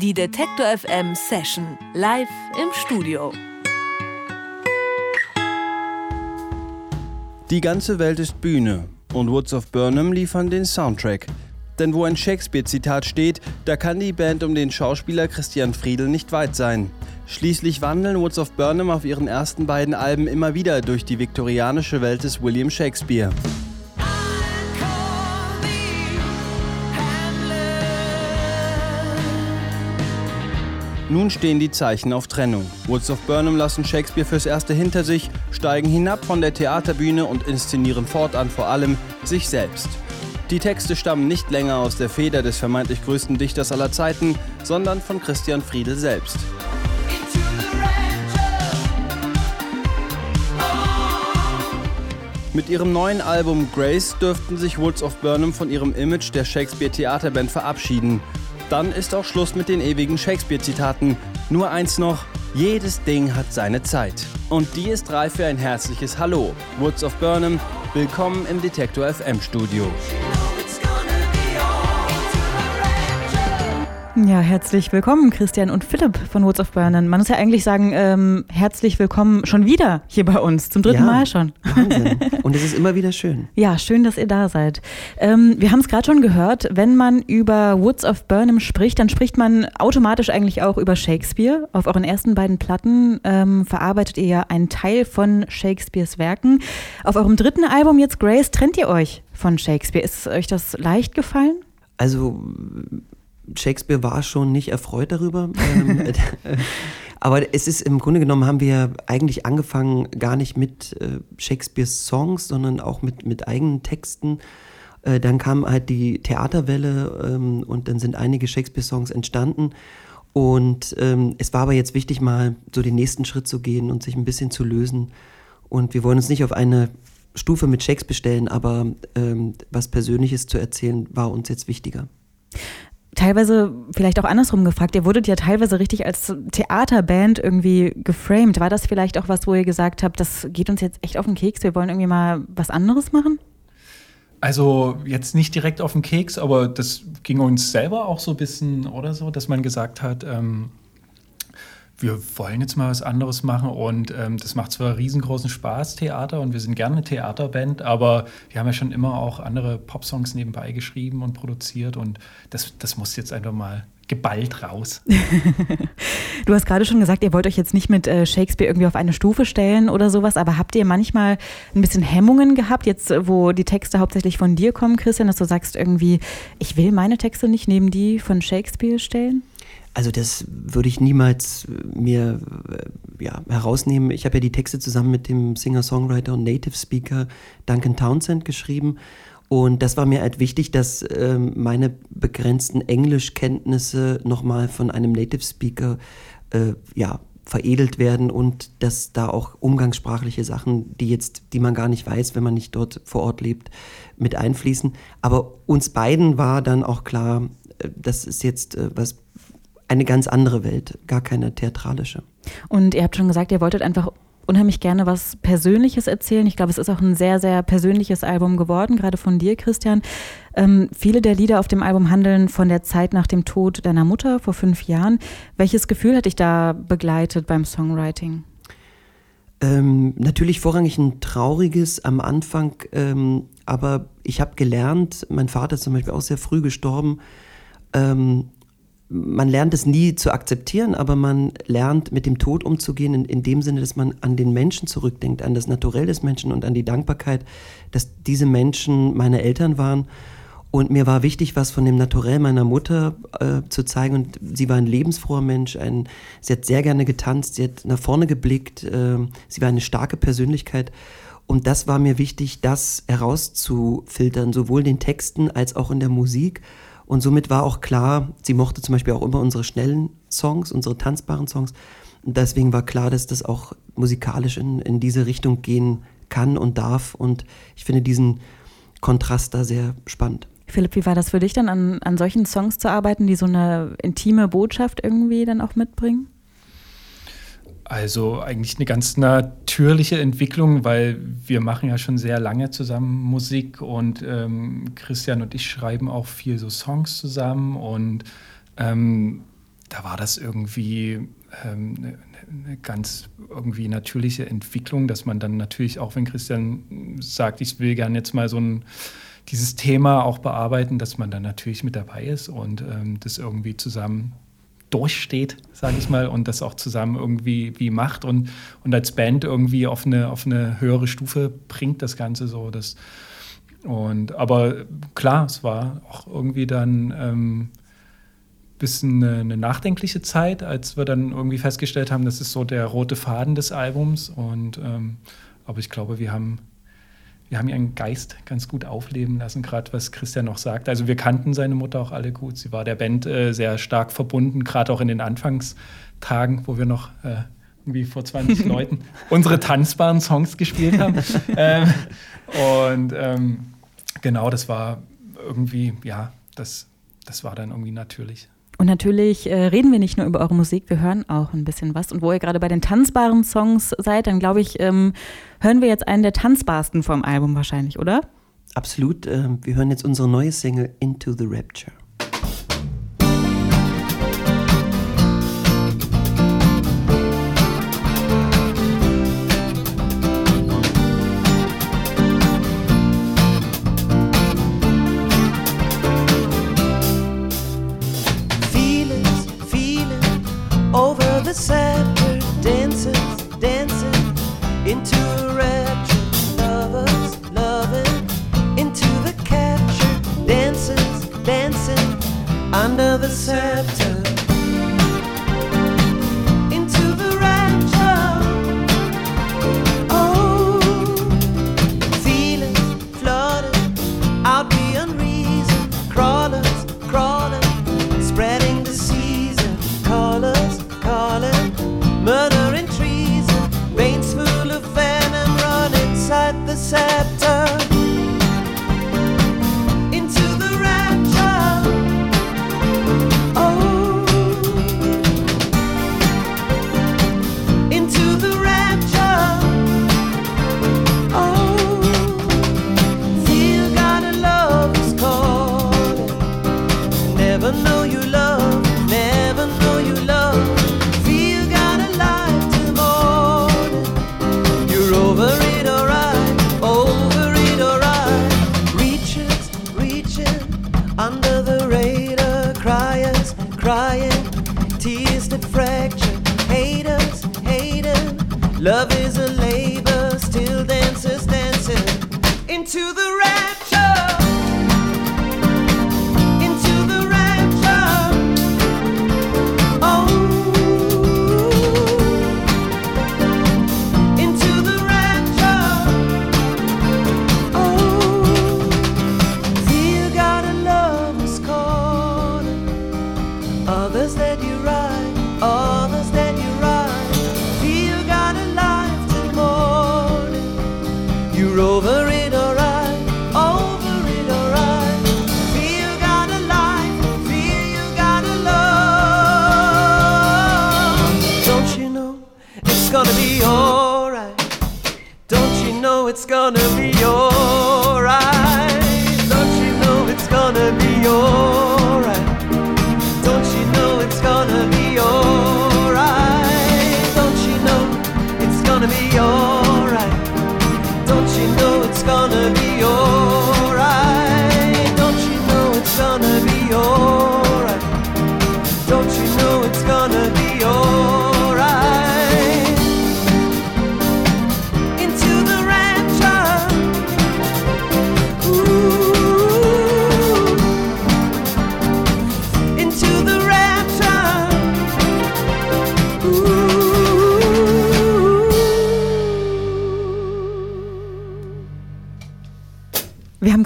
Die Detektor FM Session live im Studio. Die ganze Welt ist Bühne und Woods of Burnham liefern den Soundtrack. Denn wo ein Shakespeare-Zitat steht, da kann die Band um den Schauspieler Christian Friedel nicht weit sein. Schließlich wandeln Woods of Burnham auf ihren ersten beiden Alben immer wieder durch die viktorianische Welt des William Shakespeare. Nun stehen die Zeichen auf Trennung. Woods of Burnham lassen Shakespeare fürs Erste hinter sich, steigen hinab von der Theaterbühne und inszenieren fortan vor allem sich selbst. Die Texte stammen nicht länger aus der Feder des vermeintlich größten Dichters aller Zeiten, sondern von Christian Friedel selbst. Mit ihrem neuen Album Grace dürften sich Woods of Burnham von ihrem Image der Shakespeare Theaterband verabschieden. Dann ist auch Schluss mit den ewigen Shakespeare-Zitaten. Nur eins noch, jedes Ding hat seine Zeit. Und die ist reif für ein herzliches Hallo. Woods of Burnham, willkommen im Detektor FM Studio. Ja, herzlich willkommen, Christian und Philipp von Woods of Burnham. Man muss ja eigentlich sagen, ähm, herzlich willkommen schon wieder hier bei uns, zum dritten ja, Mal schon. Wahnsinn. Und es ist immer wieder schön. Ja, schön, dass ihr da seid. Ähm, wir haben es gerade schon gehört, wenn man über Woods of Burnham spricht, dann spricht man automatisch eigentlich auch über Shakespeare. Auf euren ersten beiden Platten ähm, verarbeitet ihr ja einen Teil von Shakespeares Werken. Auf eurem dritten Album jetzt Grace trennt ihr euch von Shakespeare. Ist euch das leicht gefallen? Also Shakespeare war schon nicht erfreut darüber. Ähm, aber es ist im Grunde genommen haben wir eigentlich angefangen gar nicht mit äh, Shakespeares Songs, sondern auch mit, mit eigenen Texten. Äh, dann kam halt die Theaterwelle ähm, und dann sind einige Shakespeare-Songs entstanden. Und ähm, es war aber jetzt wichtig, mal so den nächsten Schritt zu gehen und sich ein bisschen zu lösen. Und wir wollen uns nicht auf eine Stufe mit Shakespeare stellen, aber was Persönliches zu erzählen, war uns jetzt wichtiger teilweise vielleicht auch andersrum gefragt, ihr wurdet ja teilweise richtig als Theaterband irgendwie geframed. War das vielleicht auch was, wo ihr gesagt habt, das geht uns jetzt echt auf den Keks, wir wollen irgendwie mal was anderes machen? Also jetzt nicht direkt auf den Keks, aber das ging uns selber auch so ein bisschen oder so, dass man gesagt hat, ähm, wir wollen jetzt mal was anderes machen und ähm, das macht zwar riesengroßen Spaß, Theater, und wir sind gerne eine Theaterband, aber wir haben ja schon immer auch andere Popsongs nebenbei geschrieben und produziert und das, das muss jetzt einfach mal geballt raus. du hast gerade schon gesagt, ihr wollt euch jetzt nicht mit äh, Shakespeare irgendwie auf eine Stufe stellen oder sowas, aber habt ihr manchmal ein bisschen Hemmungen gehabt, jetzt wo die Texte hauptsächlich von dir kommen, Christian, dass du sagst irgendwie, ich will meine Texte nicht neben die von Shakespeare stellen? Also das würde ich niemals äh, mir äh, ja, herausnehmen. Ich habe ja die Texte zusammen mit dem Singer-Songwriter und Native Speaker Duncan Townsend geschrieben. Und das war mir halt wichtig, dass ähm, meine begrenzten Englischkenntnisse nochmal von einem Native Speaker äh, ja, veredelt werden und dass da auch umgangssprachliche Sachen, die jetzt, die man gar nicht weiß, wenn man nicht dort vor Ort lebt, mit einfließen. Aber uns beiden war dann auch klar, äh, das ist jetzt was eine ganz andere Welt, gar keine theatralische. Und ihr habt schon gesagt, ihr wolltet einfach unheimlich gerne was Persönliches erzählen. Ich glaube, es ist auch ein sehr, sehr persönliches Album geworden, gerade von dir, Christian. Ähm, viele der Lieder auf dem Album handeln von der Zeit nach dem Tod deiner Mutter vor fünf Jahren. Welches Gefühl hat dich da begleitet beim Songwriting? Ähm, natürlich vorrangig ein trauriges am Anfang, ähm, aber ich habe gelernt, mein Vater ist zum Beispiel auch sehr früh gestorben, ähm, man lernt es nie zu akzeptieren, aber man lernt mit dem Tod umzugehen, in, in, dem Sinne, dass man an den Menschen zurückdenkt, an das Naturell des Menschen und an die Dankbarkeit, dass diese Menschen meine Eltern waren. Und mir war wichtig, was von dem Naturell meiner Mutter äh, zu zeigen. Und sie war ein lebensfroher Mensch. Ein, sie hat sehr gerne getanzt, sie hat nach vorne geblickt. Äh, sie war eine starke Persönlichkeit. Und das war mir wichtig, das herauszufiltern, sowohl in den Texten als auch in der Musik. Und somit war auch klar, sie mochte zum Beispiel auch immer unsere schnellen Songs, unsere tanzbaren Songs. Und deswegen war klar, dass das auch musikalisch in, in diese Richtung gehen kann und darf. Und ich finde diesen Kontrast da sehr spannend. Philipp, wie war das für dich dann, an, an solchen Songs zu arbeiten, die so eine intime Botschaft irgendwie dann auch mitbringen? Also eigentlich eine ganz natürliche Entwicklung, weil wir machen ja schon sehr lange zusammen Musik und ähm, Christian und ich schreiben auch viel so Songs zusammen und ähm, da war das irgendwie ähm, eine, eine ganz irgendwie natürliche Entwicklung, dass man dann natürlich auch, wenn Christian sagt, ich will gerne jetzt mal so ein dieses Thema auch bearbeiten, dass man dann natürlich mit dabei ist und ähm, das irgendwie zusammen durchsteht, sage ich mal, und das auch zusammen irgendwie wie macht und, und als Band irgendwie auf eine, auf eine höhere Stufe bringt, das Ganze so. Das, und, aber klar, es war auch irgendwie dann ähm, bisschen eine, eine, nachdenkliche Zeit, als wir dann irgendwie festgestellt haben, das ist so der rote Faden des Albums. Und ähm, aber ich glaube, wir haben wir haben ihren Geist ganz gut aufleben lassen, gerade was Christian noch sagt. Also wir kannten seine Mutter auch alle gut. Sie war der Band äh, sehr stark verbunden, gerade auch in den Anfangstagen, wo wir noch äh, irgendwie vor 20 Leuten unsere tanzbaren Songs gespielt haben. ähm, und ähm, genau, das war irgendwie, ja, das, das war dann irgendwie natürlich. Und natürlich äh, reden wir nicht nur über eure Musik, wir hören auch ein bisschen was. Und wo ihr gerade bei den tanzbaren Songs seid, dann glaube ich, ähm, hören wir jetzt einen der tanzbarsten vom Album wahrscheinlich, oder? Absolut. Äh, wir hören jetzt unsere neue Single Into the Rapture. gonna be yours.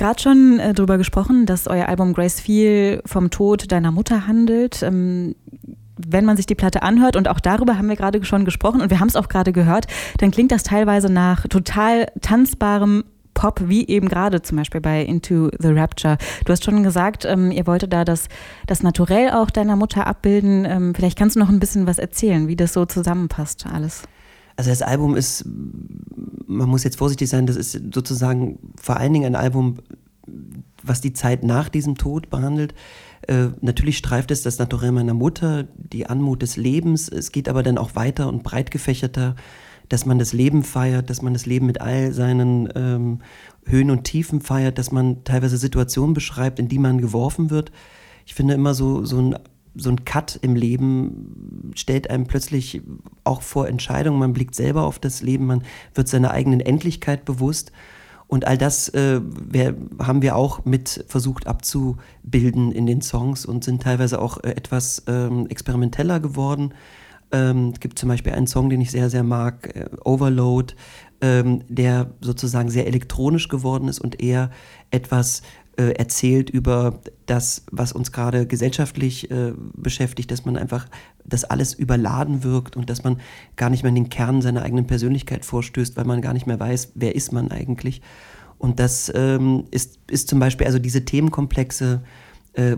Gerade schon äh, darüber gesprochen, dass euer Album Grace viel vom Tod deiner Mutter handelt. Ähm, wenn man sich die Platte anhört, und auch darüber haben wir gerade schon gesprochen und wir haben es auch gerade gehört, dann klingt das teilweise nach total tanzbarem Pop, wie eben gerade zum Beispiel bei Into the Rapture. Du hast schon gesagt, ähm, ihr wolltet da das, das Naturell auch deiner Mutter abbilden. Ähm, vielleicht kannst du noch ein bisschen was erzählen, wie das so zusammenpasst alles. Also das Album ist, man muss jetzt vorsichtig sein, das ist sozusagen vor allen Dingen ein Album, was die Zeit nach diesem Tod behandelt. Äh, natürlich streift es das Naturell meiner Mutter, die Anmut des Lebens. Es geht aber dann auch weiter und breit gefächerter, dass man das Leben feiert, dass man das Leben mit all seinen ähm, Höhen und Tiefen feiert, dass man teilweise Situationen beschreibt, in die man geworfen wird. Ich finde immer so, so ein so ein Cut im Leben stellt einem plötzlich auch vor Entscheidungen. Man blickt selber auf das Leben, man wird seiner eigenen Endlichkeit bewusst. Und all das äh, wir, haben wir auch mit versucht abzubilden in den Songs und sind teilweise auch äh, etwas ähm, experimenteller geworden. Ähm, es gibt zum Beispiel einen Song, den ich sehr, sehr mag, äh, Overload, ähm, der sozusagen sehr elektronisch geworden ist und eher etwas äh, erzählt über das, was uns gerade gesellschaftlich äh, beschäftigt, dass man einfach, dass alles überladen wirkt und dass man gar nicht mehr in den Kern seiner eigenen Persönlichkeit vorstößt, weil man gar nicht mehr weiß, wer ist man eigentlich. Und das ähm, ist, ist zum Beispiel, also diese Themenkomplexe äh,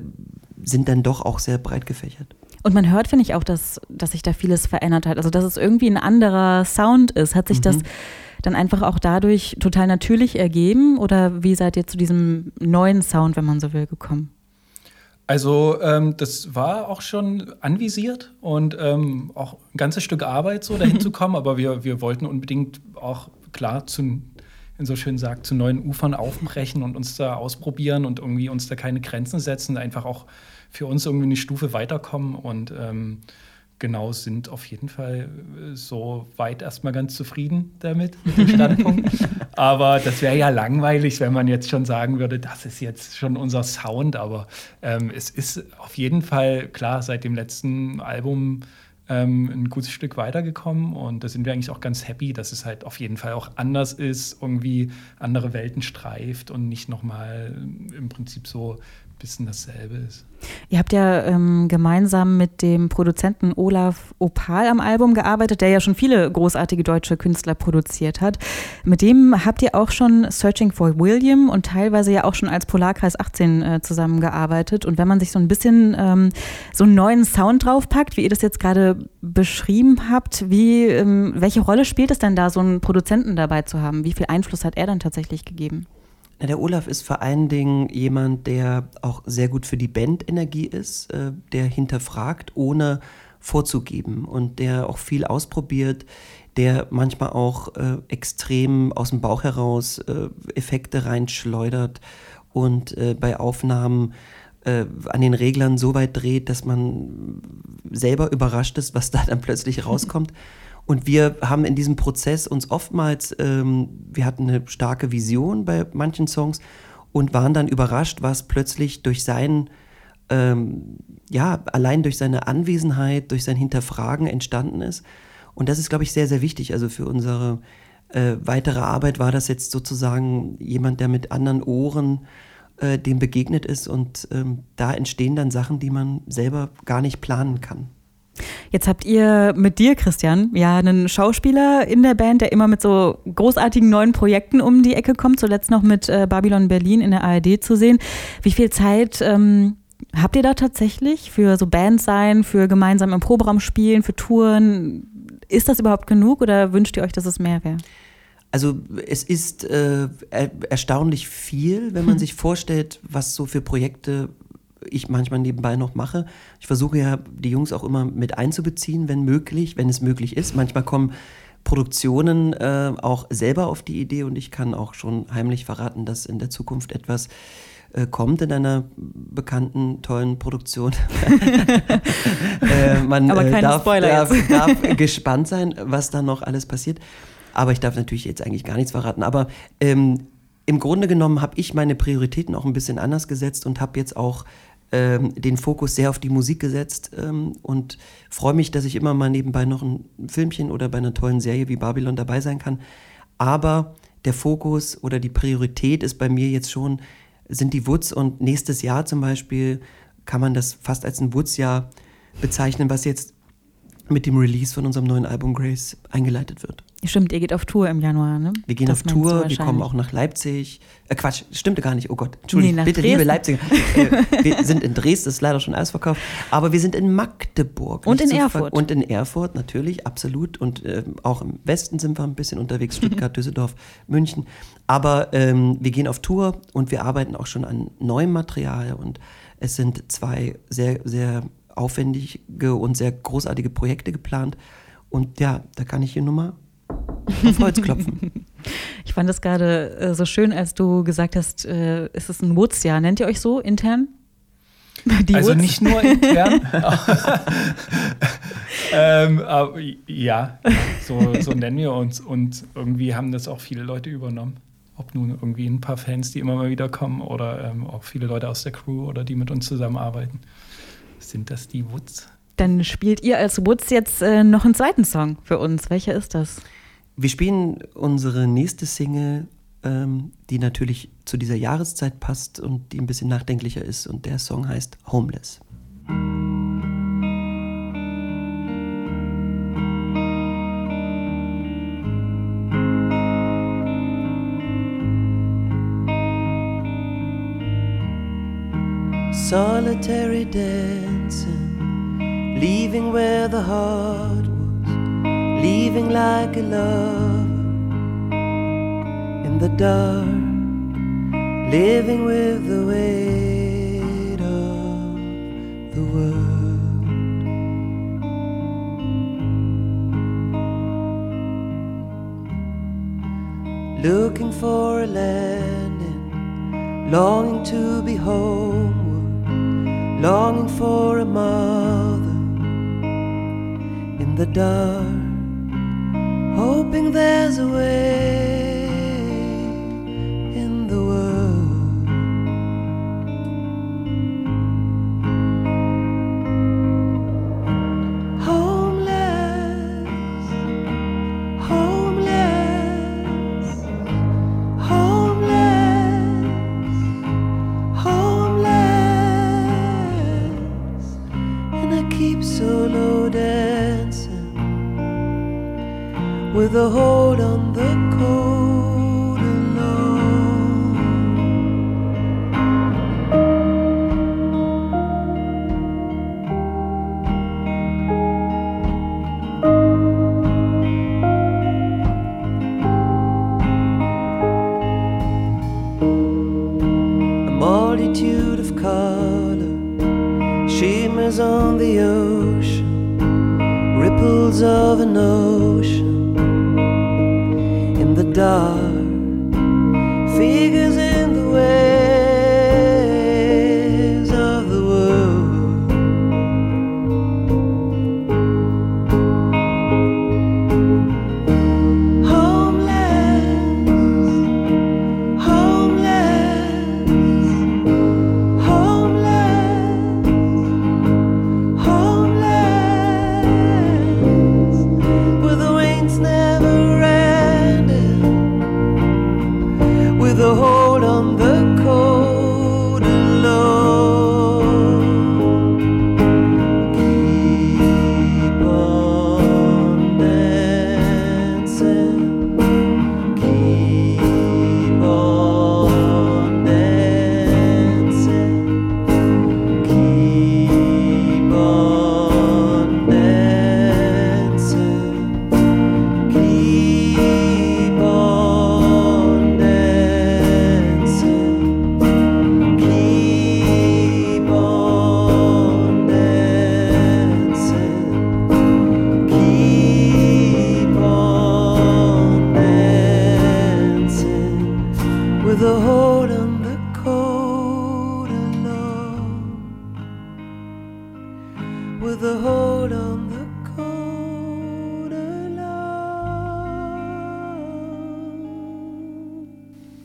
sind dann doch auch sehr breit gefächert. Und man hört, finde ich, auch, dass, dass sich da vieles verändert hat. Also, dass es irgendwie ein anderer Sound ist. Hat sich mhm. das dann einfach auch dadurch total natürlich ergeben? Oder wie seid ihr zu diesem neuen Sound, wenn man so will, gekommen? Also ähm, das war auch schon anvisiert und ähm, auch ein ganzes Stück Arbeit, so dahin zu kommen. Aber wir, wir wollten unbedingt auch klar zu, so schön sagt, zu neuen Ufern aufbrechen und uns da ausprobieren und irgendwie uns da keine Grenzen setzen, einfach auch für uns irgendwie eine Stufe weiterkommen und ähm, genau sind auf jeden Fall äh, so weit erstmal ganz zufrieden damit, mit dem Standpunkt. aber das wäre ja langweilig, wenn man jetzt schon sagen würde, das ist jetzt schon unser Sound. Aber ähm, es ist auf jeden Fall klar, seit dem letzten Album ähm, ein gutes Stück weitergekommen und da sind wir eigentlich auch ganz happy, dass es halt auf jeden Fall auch anders ist, irgendwie andere Welten streift und nicht nochmal im Prinzip so bisschen dasselbe ist. Ihr habt ja ähm, gemeinsam mit dem Produzenten Olaf Opal am Album gearbeitet, der ja schon viele großartige deutsche Künstler produziert hat. Mit dem habt ihr auch schon Searching for William und teilweise ja auch schon als Polarkreis 18 äh, zusammengearbeitet. Und wenn man sich so ein bisschen ähm, so einen neuen Sound draufpackt, wie ihr das jetzt gerade beschrieben habt, wie, ähm, welche Rolle spielt es denn da, so einen Produzenten dabei zu haben? Wie viel Einfluss hat er dann tatsächlich gegeben? Na, der Olaf ist vor allen Dingen jemand, der auch sehr gut für die Bandenergie ist, äh, der hinterfragt, ohne vorzugeben und der auch viel ausprobiert, der manchmal auch äh, extrem aus dem Bauch heraus äh, Effekte reinschleudert und äh, bei Aufnahmen äh, an den Reglern so weit dreht, dass man selber überrascht ist, was da dann plötzlich rauskommt. Und wir haben in diesem Prozess uns oftmals, ähm, wir hatten eine starke Vision bei manchen Songs und waren dann überrascht, was plötzlich durch sein, ähm, ja, allein durch seine Anwesenheit, durch sein Hinterfragen entstanden ist. Und das ist, glaube ich, sehr, sehr wichtig. Also für unsere äh, weitere Arbeit war das jetzt sozusagen jemand, der mit anderen Ohren äh, dem begegnet ist. Und ähm, da entstehen dann Sachen, die man selber gar nicht planen kann. Jetzt habt ihr mit dir, Christian, ja einen Schauspieler in der Band, der immer mit so großartigen neuen Projekten um die Ecke kommt, zuletzt noch mit äh, Babylon Berlin in der ARD zu sehen. Wie viel Zeit ähm, habt ihr da tatsächlich für so Bands sein, für gemeinsam im Proberaum spielen, für Touren? Ist das überhaupt genug oder wünscht ihr euch, dass es mehr wäre? Also es ist äh, erstaunlich viel, wenn man hm. sich vorstellt, was so für Projekte ich manchmal nebenbei noch mache. Ich versuche ja, die Jungs auch immer mit einzubeziehen, wenn möglich, wenn es möglich ist. Manchmal kommen Produktionen äh, auch selber auf die Idee und ich kann auch schon heimlich verraten, dass in der Zukunft etwas äh, kommt in einer bekannten, tollen Produktion. äh, man Aber keine darf, Spoiler darf, darf gespannt sein, was da noch alles passiert. Aber ich darf natürlich jetzt eigentlich gar nichts verraten. Aber ähm, im Grunde genommen habe ich meine Prioritäten auch ein bisschen anders gesetzt und habe jetzt auch ähm, den Fokus sehr auf die Musik gesetzt ähm, und freue mich, dass ich immer mal nebenbei noch ein Filmchen oder bei einer tollen Serie wie Babylon dabei sein kann. Aber der Fokus oder die Priorität ist bei mir jetzt schon, sind die Woods und nächstes Jahr zum Beispiel kann man das fast als ein Woods-Jahr bezeichnen, was jetzt mit dem Release von unserem neuen Album Grace eingeleitet wird. Stimmt, ihr geht auf Tour im Januar, ne? Wir gehen das auf Tour, wir kommen auch nach Leipzig. Äh, Quatsch, stimmte gar nicht. Oh Gott, Entschuldigung, nee, bitte, Dresden. liebe Leipziger. äh, wir sind in Dresden, ist leider schon alles verkauft. Aber wir sind in Magdeburg. Und in Erfurt. Und in Erfurt, natürlich, absolut. Und äh, auch im Westen sind wir ein bisschen unterwegs, Stuttgart, Düsseldorf, München. Aber ähm, wir gehen auf Tour und wir arbeiten auch schon an neuem Material und Es sind zwei sehr, sehr aufwendige und sehr großartige Projekte geplant. Und ja, da kann ich hier nur mal auf Holz klopfen. Ich fand das gerade äh, so schön, als du gesagt hast, äh, ist es ein Woods-Jahr. Nennt ihr euch so intern? Die also Woods? nicht nur intern. ähm, aber, ja, so, so nennen wir uns. Und irgendwie haben das auch viele Leute übernommen. Ob nun irgendwie ein paar Fans, die immer mal wieder kommen, oder ähm, auch viele Leute aus der Crew oder die mit uns zusammenarbeiten. Sind das die Woods? Dann spielt ihr als Woods jetzt äh, noch einen zweiten Song für uns. Welcher ist das? Wir spielen unsere nächste Single, ähm, die natürlich zu dieser Jahreszeit passt und die ein bisschen nachdenklicher ist. Und der Song heißt Homeless. Solitary dancing, leaving where the heart was, leaving like a lover in the dark, living with the weight of the world. Looking for a landing, longing to be home longing for a mother the dark, hoping there's a way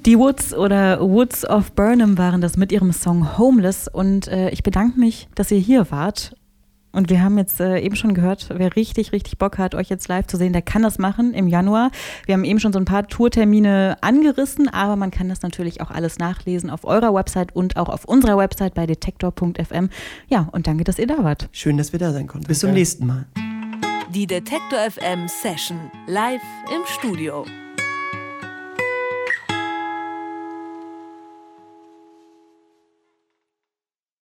Die Woods oder Woods of Burnham waren das mit ihrem Song Homeless und äh, ich bedanke mich, dass ihr hier wart. Und wir haben jetzt äh, eben schon gehört, wer richtig, richtig Bock hat, euch jetzt live zu sehen, der kann das machen im Januar. Wir haben eben schon so ein paar Tourtermine angerissen, aber man kann das natürlich auch alles nachlesen auf eurer Website und auch auf unserer Website bei detektor.fm. Ja, und danke, dass ihr da wart. Schön, dass wir da sein konnten. Bis zum nächsten Mal. Die Detektor FM Session live im Studio.